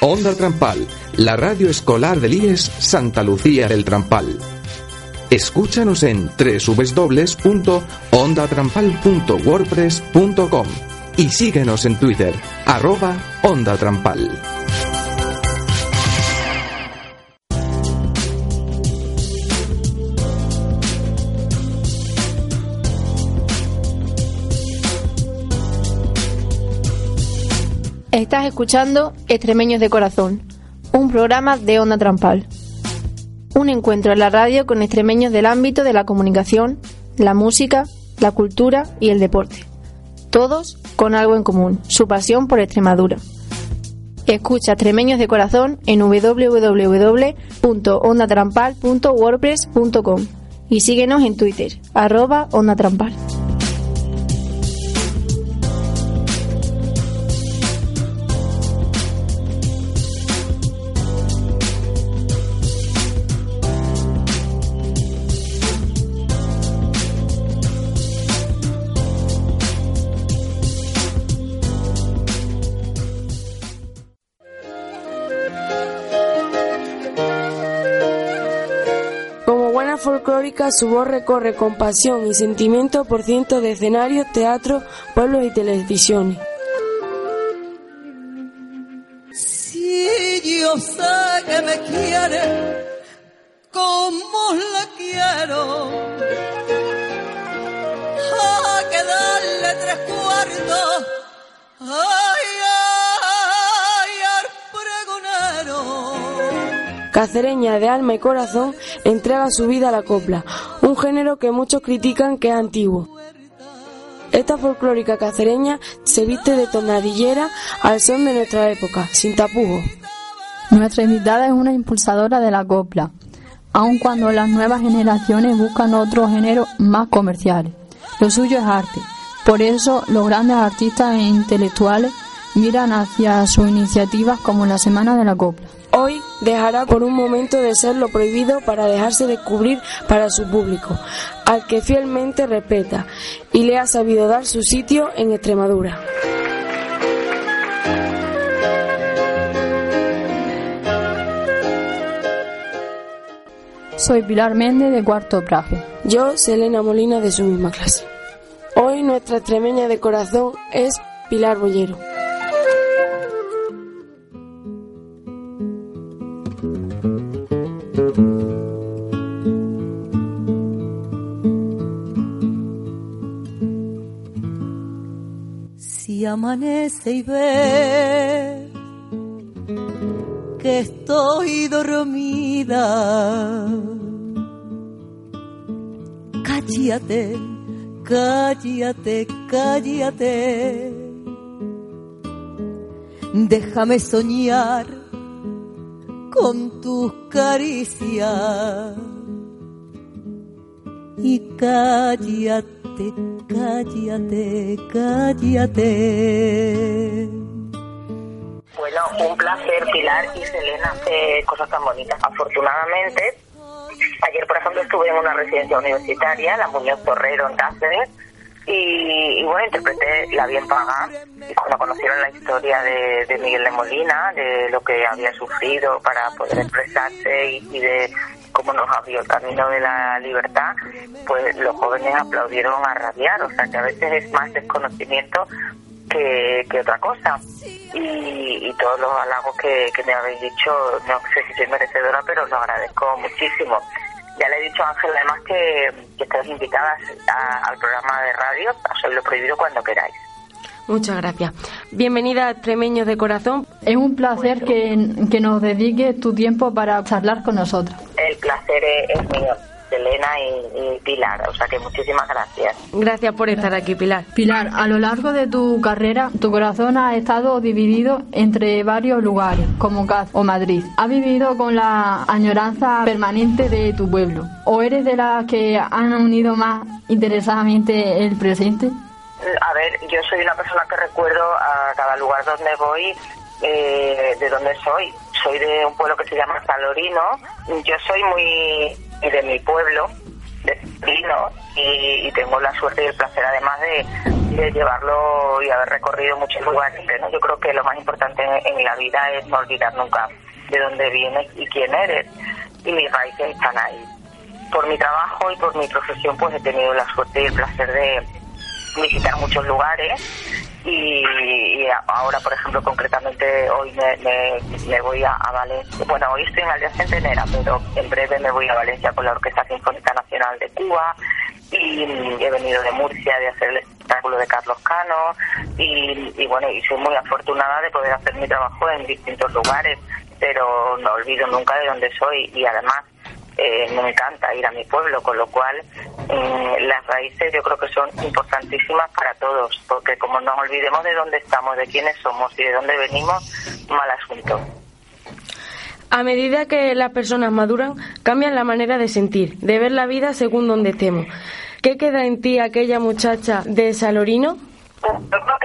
Onda Trampal, la radio escolar del IES Santa Lucía del Trampal. Escúchanos en www.ondatrampal.wordpress.com y síguenos en Twitter, arroba Onda Trampal. Estás escuchando Extremeños de Corazón, un programa de Onda Trampal. Un encuentro en la radio con extremeños del ámbito de la comunicación, la música, la cultura y el deporte. Todos con algo en común, su pasión por Extremadura. Escucha Extremeños de Corazón en www.ondatrampal.wordpress.com y síguenos en Twitter, arroba Onda Trampal. Folclórica, su voz recorre con pasión y sentimiento por cientos de escenarios, teatros, pueblos y televisiones. Si yo sé que me quiere como la quiero, a que darle tres cuartos, ay, ay, al pregonero. Cacereña de alma y corazón entrega su vida a la copla, un género que muchos critican que es antiguo. Esta folclórica cacereña se viste de tonadillera al son de nuestra época, sin tapujos. Nuestra invitada es una impulsadora de la copla, aun cuando las nuevas generaciones buscan otros géneros más comerciales. Lo suyo es arte. Por eso los grandes artistas e intelectuales miran hacia sus iniciativas como la Semana de la Copla. Hoy dejará por un momento de ser lo prohibido para dejarse descubrir para su público, al que fielmente respeta y le ha sabido dar su sitio en Extremadura. Soy Pilar Méndez de Cuarto Praje. Yo, Selena Molina, de su misma clase. Hoy nuestra extremeña de corazón es Pilar Bollero. Si amanece y ve que estoy dormida, cállate, cállate, cállate. Déjame soñar con tus caricias y cállate, cállate, cállate. Bueno, un placer, Pilar y Selena, hacer cosas tan bonitas. Afortunadamente, ayer, por ejemplo, estuve en una residencia universitaria, la Muñoz Torrero, en Cáceres, y, y bueno, interpreté La Bien Paga. Y cuando conocieron la historia de, Miguel de Molina, de lo que había sufrido para poder expresarse y, de cómo nos abrió el camino de la libertad, pues los jóvenes aplaudieron a rabiar. O sea, que a veces es más desconocimiento que, que otra cosa. Y, y todos los halagos que, que me habéis dicho, no sé si soy merecedora, pero os lo agradezco muchísimo. Ya le he dicho a Ángel además que, que estáis invitadas a- al programa de radio, a lo Prohibido cuando queráis. Muchas gracias. Bienvenida a Extremeños de Corazón. Es un placer que, que nos dediques tu tiempo para charlar con nosotros. El placer es, es mío, Elena y, y Pilar, o sea que muchísimas gracias. Gracias por estar aquí, Pilar. Pilar, a lo largo de tu carrera, tu corazón ha estado dividido entre varios lugares, como Cáceres o Madrid. ¿Has vivido con la añoranza permanente de tu pueblo? ¿O eres de las que han unido más interesadamente el presente? A ver, yo soy una persona que recuerdo a cada lugar donde voy eh, de donde soy. Soy de un pueblo que se llama Salorino. Yo soy muy de mi pueblo, de vino y, tengo la suerte y el placer además de, llevarlo y haber recorrido muchos lugares. ¿no? Yo creo que lo más importante en, la vida es no olvidar nunca de dónde vienes y quién eres. Y mis raíces están ahí. Por mi trabajo y por mi profesión pues he tenido la suerte y el placer de visitar muchos lugares y, ahora, por ejemplo, concretamente hoy me, voy a, Valencia. Bueno, hoy estoy en Aldea Centenera, pero en breve me voy a Valencia con la Orquesta Sinfónica Nacional de Cuba. Y he venido de Murcia de hacer el espectáculo de Carlos Cano. Y, bueno, y soy muy afortunada de poder hacer mi trabajo en distintos lugares, pero no olvido nunca de dónde soy. Y además eh, me encanta ir a mi pueblo, con lo cual eh, las raíces yo creo que son importantísimas para todos, porque como nos olvidemos de dónde estamos, de quiénes somos y de dónde venimos, mal asunto. A medida que las personas maduran, cambian la manera de sentir, de ver la vida según donde estemos. ¿Qué queda en ti aquella muchacha de Salorino? Yo creo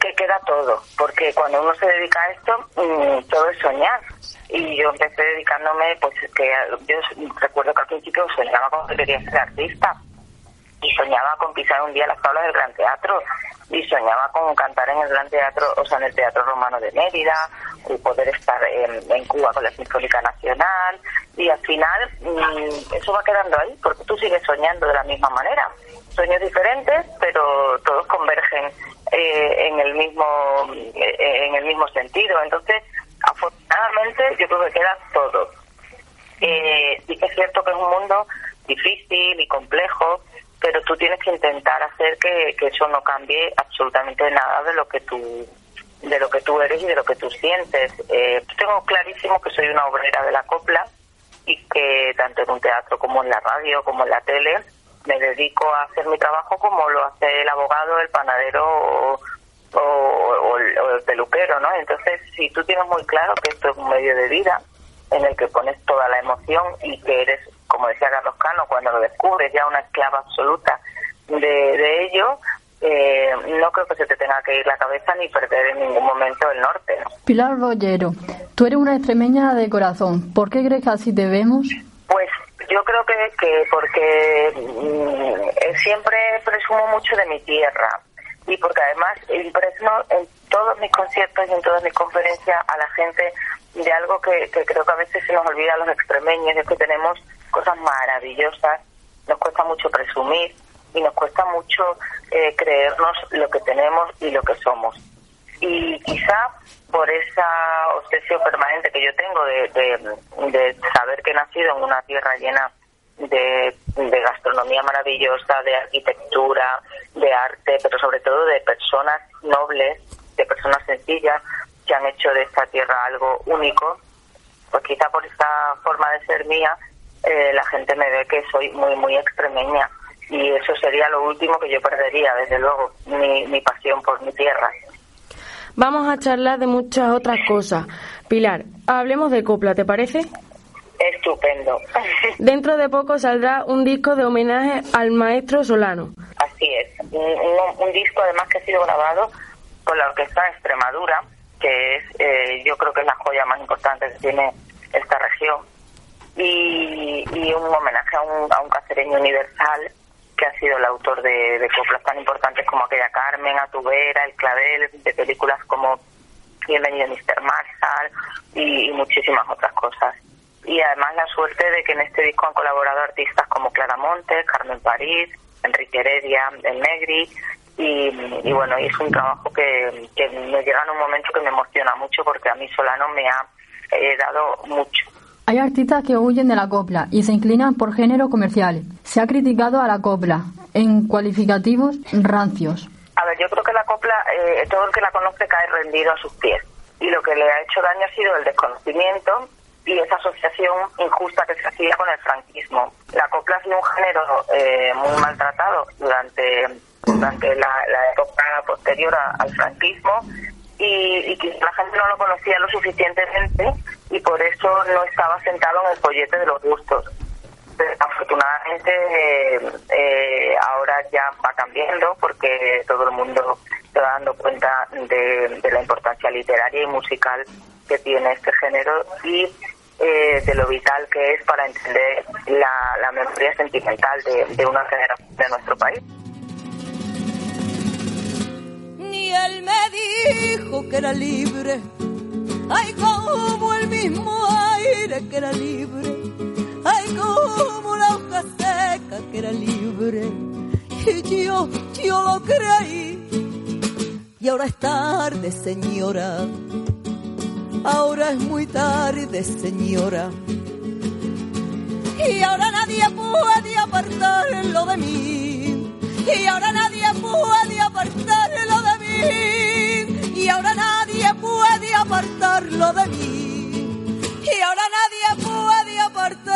que, queda todo, porque cuando uno se dedica a esto, mm, todo es soñar y yo empecé dedicándome, pues que yo recuerdo que al principio soñaba con que quería ser artista y soñaba con pisar un día las tablas del Gran Teatro y soñaba con cantar en el Gran Teatro, o sea, en el Teatro Romano de Mérida y poder estar en, Cuba con la Sinfónica Nacional y al final mm, eso va quedando ahí porque tú sigues soñando de la misma manera. Sueños diferentes, pero todos convergen eh, en el mismo eh, en el mismo sentido. Entonces, afortunadamente yo creo que queda todo. Eh, sí que es cierto que es un mundo difícil y complejo, pero tú tienes que intentar hacer que, eso no cambie absolutamente nada de lo que tú de lo que tú eres y de lo que tú sientes. Eh, tengo clarísimo que soy una obrera de la copla y que tanto en un teatro como en la radio como en la tele me dedico a hacer mi trabajo como lo hace el abogado, el panadero o, o, el, peluquero, ¿no? Entonces, si tú tienes muy claro que esto es un medio de vida en el que pones toda la emoción y que eres, como decía Carlos Cano, cuando lo descubres ya una esclava absoluta de, ello, eh, no creo que se te tenga que ir la cabeza ni perder en ningún momento el norte. Pilar Rollero, tú eres una extremeña de corazón. ¿Por qué crees que así te vemos? Pues yo creo que, que porque mm, siempre presumo mucho de mi tierra y porque además impresiono en todos mis conciertos y en todas mis conferencias a la gente de algo que, creo que a veces se nos olvida a los extremeños, es que tenemos cosas maravillosas, nos cuesta mucho presumir y nos cuesta mucho eh, creernos lo que tenemos y lo que somos. Y quizá por esa obsesión permanente que yo tengo de, de saber que he nacido en una tierra llena de, gastronomía maravillosa, de arquitectura, de arte, pero sobre todo de personas nobles, de personas sencillas que han hecho de esta tierra algo único, pues quizá por esta forma de ser mía eh, la gente me ve que soy muy, muy extremeña y eso sería lo último que yo perdería, desde luego, mi, mi pasión por mi tierra. Vamos a charlar de muchas otras cosas. Pilar, hablemos de copla, ¿te parece? Estupendo. Dentro de poco saldrá un disco de homenaje al maestro Solano. Así es, un, disco además que ha sido grabado con la Orquesta de Extremadura, que es, eh, yo creo que es la joya más importante que tiene esta región, y, un homenaje a un, a un cacereño universal que ha sido el autor de, de coplas tan importantes como aquella Carmen, Atubera, El Clavel, de películas como Bienvenido Mr. Marshall y muchísimas otras cosas y además la suerte de que en este disco han colaborado artistas como Clara Montes, Carmen París, Enrique Heredia, El Negri y, bueno, es un trabajo que, me llega en un momento que me emociona mucho porque a mí Solano me ha eh, dado mucho. Hay artistas que huyen de la copla y se inclinan por géneros comerciales. Se ha criticado a la copla en cualificativos rancios. A ver, yo creo que la copla, eh, todo el que la conoce cae rendido a sus pies. Y lo que le ha hecho daño ha sido el desconocimiento y esa asociación injusta que se hacía con el franquismo. La copla ha sido un género eh, muy maltratado durante, durante la, época posterior al franquismo y, y la gente no lo conocía lo suficientemente y por eso no estaba sentado en el follete de los gustos. afortunadamente eh, ahora ya va cambiando porque todo el mundo se va dando cuenta de, la importancia literaria y musical que tiene este género y eh, de lo vital que es para entender la, memoria sentimental de una generación de nuestro país. Dijo que era libre, ay como el mismo aire que era libre, ay como la hoja seca que era libre, y yo, yo lo creí, y ahora es tarde señora, ahora es muy tarde señora, y ahora nadie puede apartarlo de mí, y ahora nadie puede apartarlo de mí, y ahora nadie puede apartarlo de mí, y ahora nadie puede apartarlo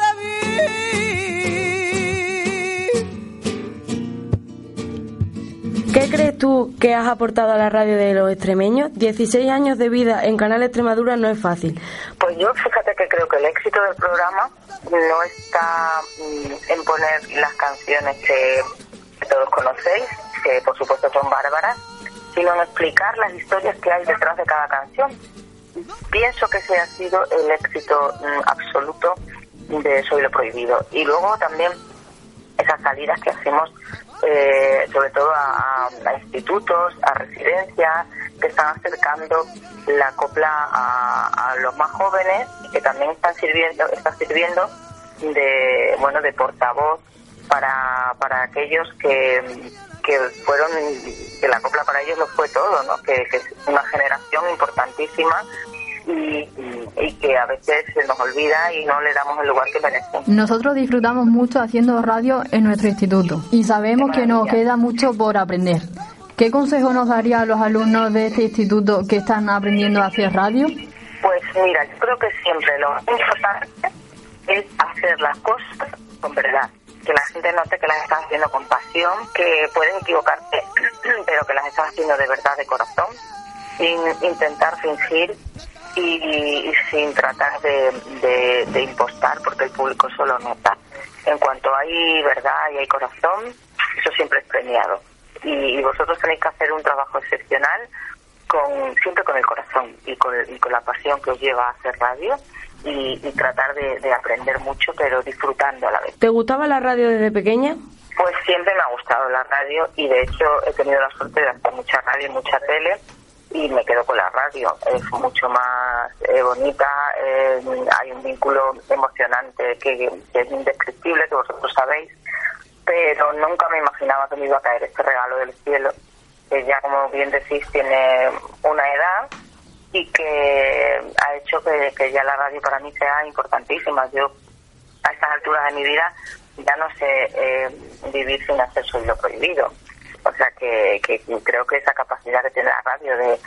de mí. ¿Qué crees tú que has aportado a la radio de los extremeños? 16 años de vida en Canal Extremadura no es fácil. Pues yo fíjate que creo que el éxito del programa no está mm, en poner las canciones que todos conocéis, que por supuesto son bárbaras, sino en explicar las historias que hay detrás de cada canción. Pienso que ese ha sido el éxito mm, absoluto de Soy lo Prohibido. Y luego también esas salidas que hacemos, eh, sobre todo a, institutos, a residencias, que están acercando la copla a, los más jóvenes y que también están sirviendo, están sirviendo de bueno de portavoz para, para aquellos que, que fueron que la copla para ellos lo fue todo, ¿no? Que, que es una generación importantísima y, y- que a veces se nos olvida y no le damos el lugar que merecen. Nosotros disfrutamos mucho haciendo radio en nuestro instituto y sabemos que nos queda mucho por aprender. ¿Qué consejo nos daría a los alumnos de este instituto que están aprendiendo a hacer radio? Pues mira, yo creo que siempre lo importante es hacer las cosas con verdad. Que la gente note que las estás haciendo con pasión, que puedes equivocarte, pero que las estás haciendo de verdad, de corazón, sin intentar fingir y, sin tratar de, de- impostar, porque el público solo nota. En cuanto hay verdad y hay corazón, eso siempre es premiado. Y, y vosotros tenéis que hacer un trabajo excepcional con siempre con el corazón y con, y con la pasión que os lleva a hacer radio y, y tratar de, de aprender mucho, pero disfrutando a la vez. ¿Te gustaba la radio desde pequeña? Pues siempre me ha gustado la radio y de hecho he tenido la suerte de hacer mucha radio y mucha tele y me quedo con la radio. Es mucho más eh, bonita, eh, hay un vínculo emocionante que, que es indescriptible, que vosotros sabéis, pero nunca me imaginaba que me iba a caer este regalo del cielo, que ya como bien decís tiene una edad y que ha hecho que, ya la radio para mí sea importantísima. Yo a estas alturas de mi vida ya no sé eh, vivir sin hacer soy lo prohibido. O sea que, que creo que esa capacidad que tiene la radio de,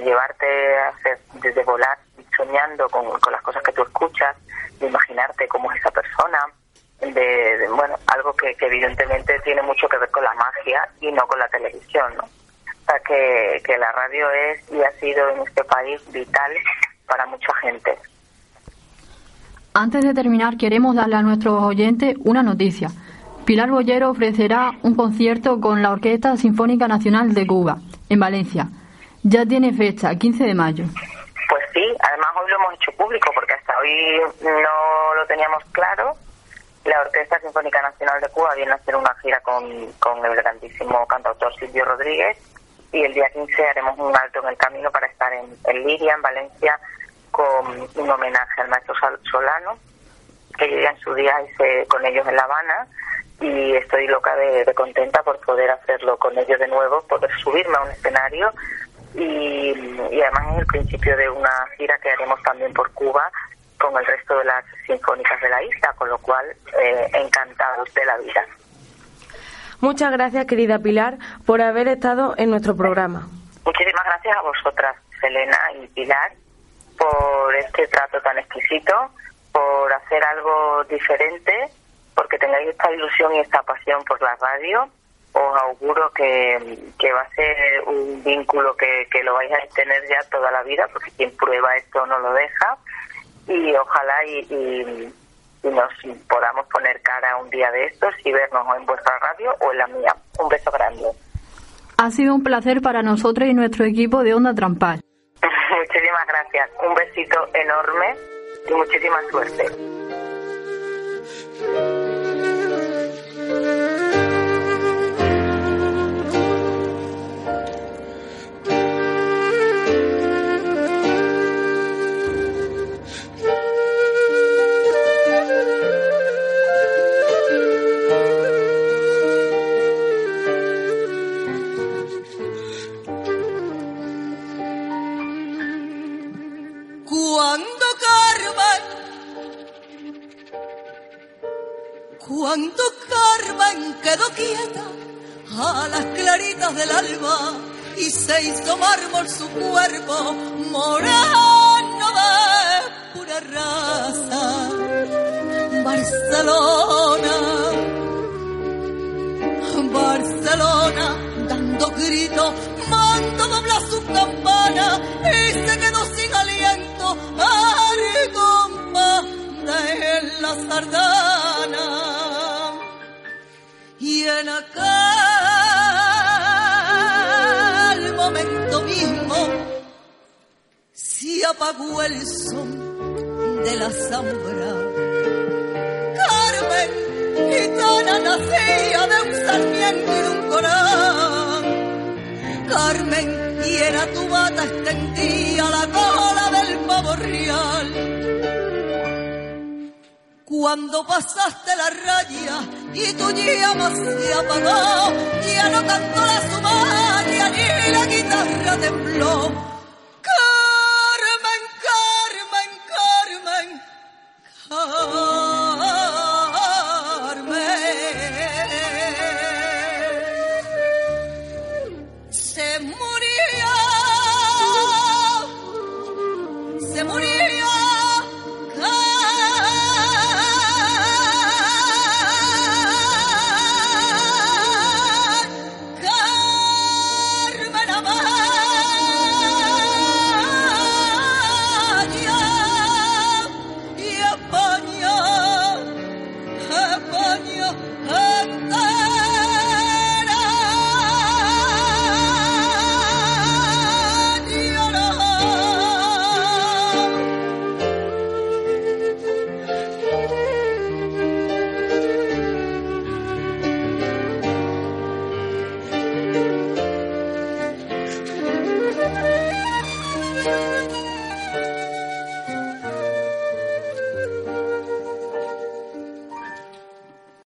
llevarte a hacer, desde volar soñando con, las cosas que tú escuchas, de imaginarte cómo es esa persona, de, de, bueno, algo que, que evidentemente tiene mucho que ver con la magia y no con la televisión, ¿no? O sea que, que la radio es y ha sido en este país vital para mucha gente. Antes de terminar, queremos darle a nuestros oyentes una noticia. Pilar Bollero ofrecerá un concierto con la Orquesta Sinfónica Nacional de Cuba, en Valencia. Ya tiene fecha, 15 de mayo. Pues sí, además hoy lo hemos hecho público porque hasta hoy no lo teníamos claro. La Orquesta Sinfónica Nacional de Cuba viene a hacer una gira con, con el grandísimo cantautor Silvio Rodríguez y el día 15 haremos un alto en el camino para estar en, en Liria, en Valencia, con un homenaje al maestro Sol- Solano, que yo ya en su día hice con ellos en La Habana y estoy loca de, de contenta por poder hacerlo con ellos de nuevo, poder subirme a un escenario y, y además es el principio de una gira que haremos también por Cuba con el resto de las sinfónicas de la isla, con lo cual eh, encantados de la vida. Muchas gracias, querida Pilar, por haber estado en nuestro programa. Muchísimas gracias a vosotras, Selena y Pilar, por este trato tan exquisito, por hacer algo diferente, porque tengáis esta ilusión y esta pasión por la radio. Os auguro que, que va a ser un vínculo que, que lo vais a tener ya toda la vida, porque quien prueba esto no lo deja. Y ojalá y, y- y nos podamos poner cara un día de estos y vernos o en vuestra radio o en la mía. Un beso grande. Ha sido un placer para nosotros y nuestro equipo de Onda Trampal. Muchísimas gracias. Un besito enorme y muchísima suerte. A las claritas del alba y se hizo mármol su cuerpo moreno de pura raza. Barcelona, Barcelona, dando gritos, mando dobla su campana y se quedó sin aliento al de la sardana. Y en aquel apagó el son de la zambra. Carmen, gitana nacía de un sarmiento y de un corán. Carmen, y era tu bata extendía la cola del pavo real. Cuando pasaste la raya y tu llama se apagó, ya no cantó la sumaria ni la guitarra tembló.